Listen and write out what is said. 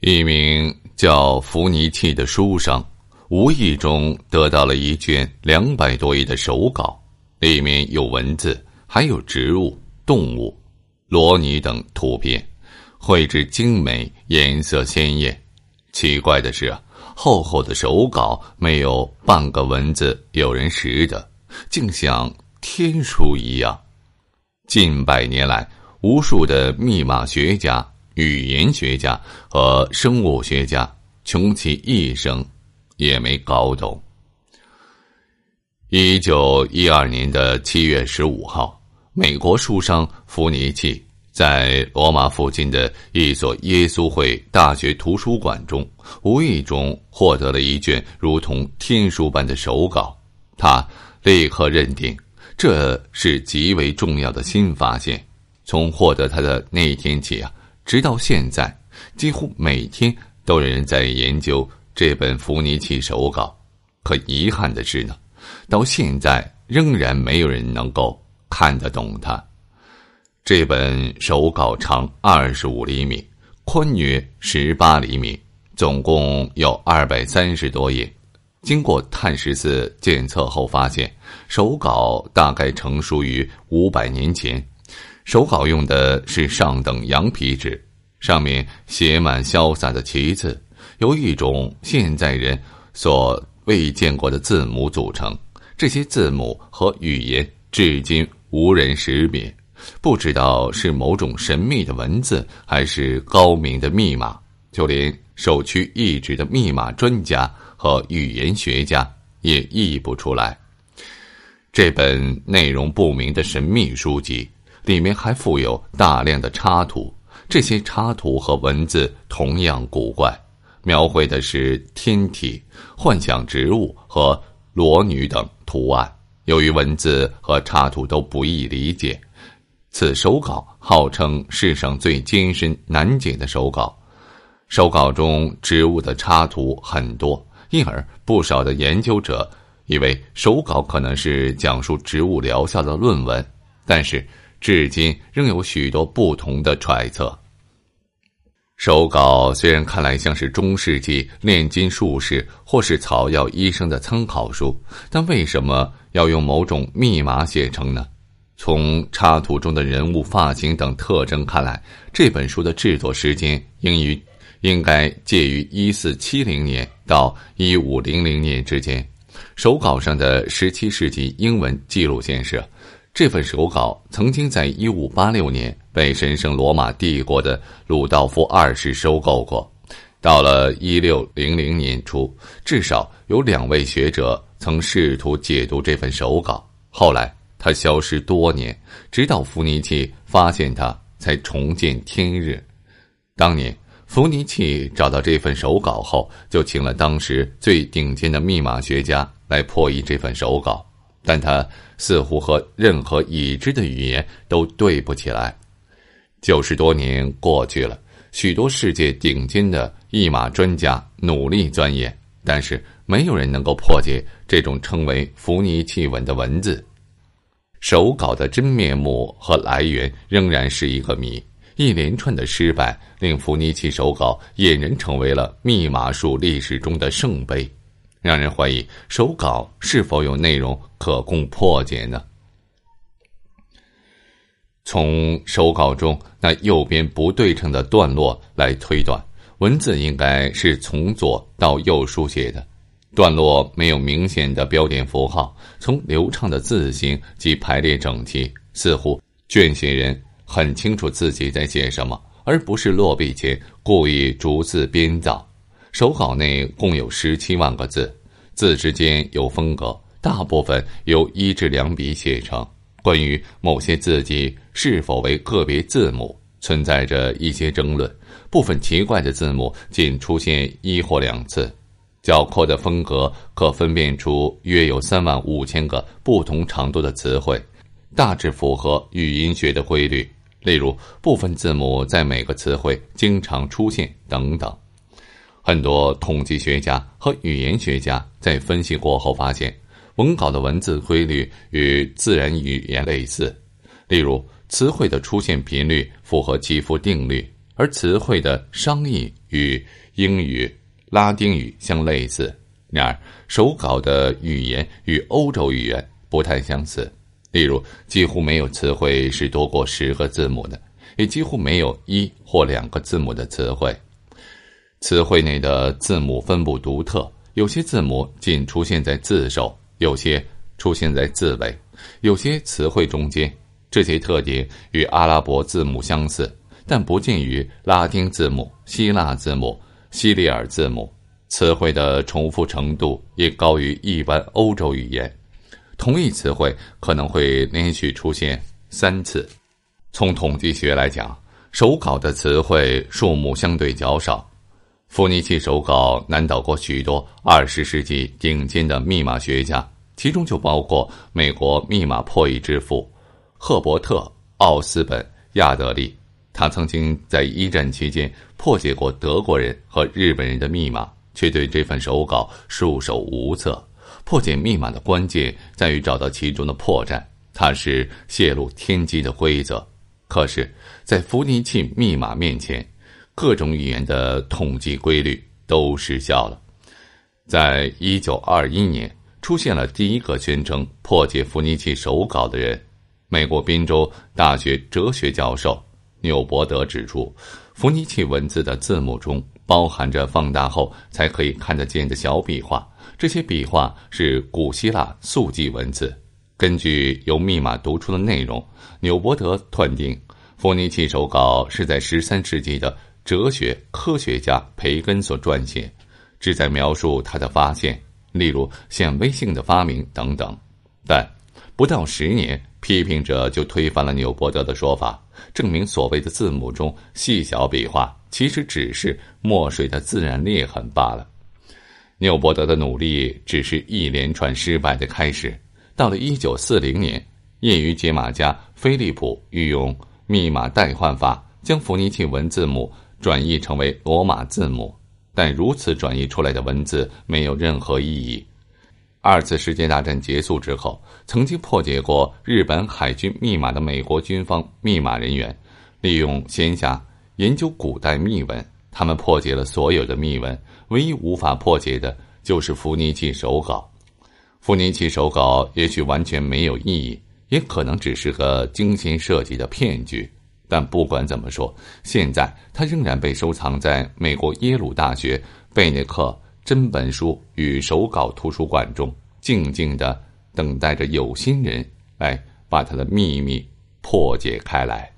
一名叫福尼契的书生，无意中得到了一卷两百多页的手稿，里面有文字，还有植物、动物、裸女等图片，绘制精美，颜色鲜艳。奇怪的是，厚厚的手稿没有半个文字有人识的，竟像天书一样。近百年来，无数的密码学家。语言学家和生物学家穷其一生也没搞懂。一九一二年的七月十五号，美国书商弗尼契在罗马附近的一所耶稣会大学图书馆中，无意中获得了一卷如同天书般的手稿。他立刻认定这是极为重要的新发现。从获得他的那一天起啊。直到现在，几乎每天都有人在研究这本伏尼契手稿。可遗憾的是呢，到现在仍然没有人能够看得懂它。这本手稿长二十五厘米，宽约十八厘米，总共有二百三十多页。经过碳十四检测后，发现手稿大概成书于五百年前。手稿用的是上等羊皮纸，上面写满潇洒的旗子，由一种现在人所未见过的字母组成。这些字母和语言至今无人识别，不知道是某种神秘的文字，还是高明的密码。就连首屈一指的密码专家和语言学家也译不出来。这本内容不明的神秘书籍。里面还附有大量的插图，这些插图和文字同样古怪，描绘的是天体、幻想植物和裸女等图案。由于文字和插图都不易理解，此手稿号称世上最艰深难解的手稿。手稿中植物的插图很多，因而不少的研究者以为手稿可能是讲述植物疗效的论文，但是。至今仍有许多不同的揣测。手稿虽然看来像是中世纪炼金术士或是草药医生的参考书，但为什么要用某种密码写成呢？从插图中的人物发型等特征看来，这本书的制作时间应于应该介于一四七零年到一五零零年之间。手稿上的十七世纪英文记录显示。这份手稿曾经在1586年被神圣罗马帝国的鲁道夫二世收购过。到了1600年初，至少有两位学者曾试图解读这份手稿。后来，他消失多年，直到弗尼契发现他，才重见天日。当年，弗尼契找到这份手稿后，就请了当时最顶尖的密码学家来破译这份手稿。但他似乎和任何已知的语言都对不起来。九十多年过去了，许多世界顶尖的译码专家努力钻研，但是没有人能够破解这种称为伏尼契文的文字。手稿的真面目和来源仍然是一个谜。一连串的失败令伏尼契手稿俨然成为了密码术历史中的圣杯。让人怀疑手稿是否有内容可供破解呢？从手稿中那右边不对称的段落来推断，文字应该是从左到右书写的。段落没有明显的标点符号，从流畅的字形及排列整齐，似乎撰写人很清楚自己在写什么，而不是落笔前故意逐字编造。手稿内共有十七万个字，字之间有分隔，大部分由一至两笔写成。关于某些字迹是否为个别字母，存在着一些争论。部分奇怪的字母仅出现一或两次，较阔的风格可分辨出约有三万五千个不同长度的词汇，大致符合语音学的规律。例如，部分字母在每个词汇经常出现等等。很多统计学家和语言学家在分析过后发现，文稿的文字规律与自然语言类似。例如，词汇的出现频率符合基夫定律，而词汇的商义与英语、拉丁语相类似。然而，手稿的语言与欧洲语言不太相似。例如，几乎没有词汇是多过十个字母的，也几乎没有一或两个字母的词汇。词汇内的字母分布独特，有些字母仅出现在字首，有些出现在字尾，有些词汇中间。这些特点与阿拉伯字母相似，但不见于拉丁字母、希腊字母、西里尔字母。词汇的重复程度也高于一般欧洲语言，同一词汇可能会连续出现三次。从统计学来讲，手稿的词汇数目相对较少。伏尼契手稿难倒过许多二十世纪顶尖的密码学家，其中就包括美国密码破译之父赫伯特·奥斯本·亚德利。他曾经在一战期间破解过德国人和日本人的密码。却对这份手稿束手无策。破解密码的关键在于找到其中的破绽，它是泄露天机的规则。可是，在伏尼契密码面前，各种语言的统计规律都失效了。在一九二一年，出现了第一个宣称破解伏尼契手稿的人——美国宾州大学哲学教授纽伯德指出，伏尼契文字的字母中。包含着放大后才可以看得见的小笔画，这些笔画是古希腊速记文字。根据由密码读出的内容，纽伯德断定，伏尼契手稿是在十三世纪的哲学科学家培根所撰写，旨在描述他的发现，例如显微镜的发明等等。但不到十年，批评者就推翻了纽伯德的说法，证明所谓的字母中细小笔画。其实只是墨水的自然裂痕罢了。纽伯德的努力只是一连串失败的开始。到了一九四零年，业余解码家菲利普运用密码代换法，将伏尼契文字母转译成为罗马字母。但如此转译出来的文字没有任何意义。二次世界大战结束之后，曾经破解过日本海军密码的美国军方密码人员，利用闲暇。研究古代密文，他们破解了所有的密文，唯一无法破解的就是伏尼契手稿。伏尼契手稿也许完全没有意义，也可能只是个精心设计的骗局。但不管怎么说，现在它仍然被收藏在美国耶鲁大学贝内克真本书与手稿图书馆中，静静的等待着有心人来把它的秘密破解开来。